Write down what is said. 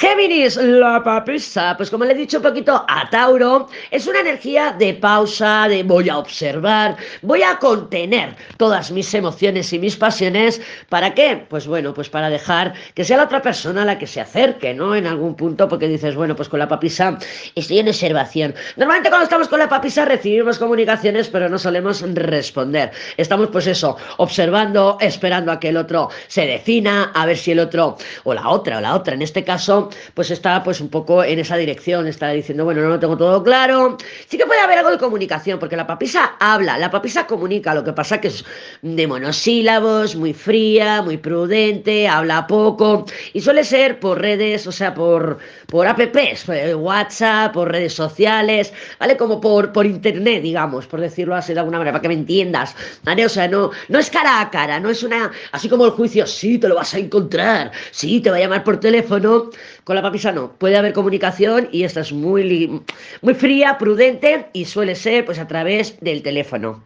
Géminis, la papisa, pues como le he dicho un poquito a Tauro, es una energía de pausa, de voy a observar, voy a contener todas mis emociones y mis pasiones. ¿Para qué? Pues bueno, pues para dejar que sea la otra persona la que se acerque, ¿no? En algún punto, porque dices, bueno, pues con la papisa estoy en observación. Normalmente cuando estamos con la papisa recibimos comunicaciones, pero no solemos responder. Estamos, pues eso, observando, esperando a que el otro se defina, a ver si el otro, o la otra, o la otra, en este caso, pues está pues un poco en esa dirección, está diciendo, bueno, no lo tengo todo claro. Sí que puede haber algo de comunicación, porque la papisa habla, la papisa comunica, lo que pasa que es de monosílabos, muy fría, muy prudente, habla poco, y suele ser por redes, o sea, por, por apps, eh, WhatsApp, por redes sociales, ¿vale? Como por, por internet, digamos, por decirlo así de alguna manera, para que me entiendas, ¿vale? O sea, no, no es cara a cara, no es una, así como el juicio, sí, te lo vas a encontrar, sí, te va a llamar por teléfono, con la papisa no, puede haber comunicación y esta es muy, muy fría, prudente y suele ser pues a través del teléfono.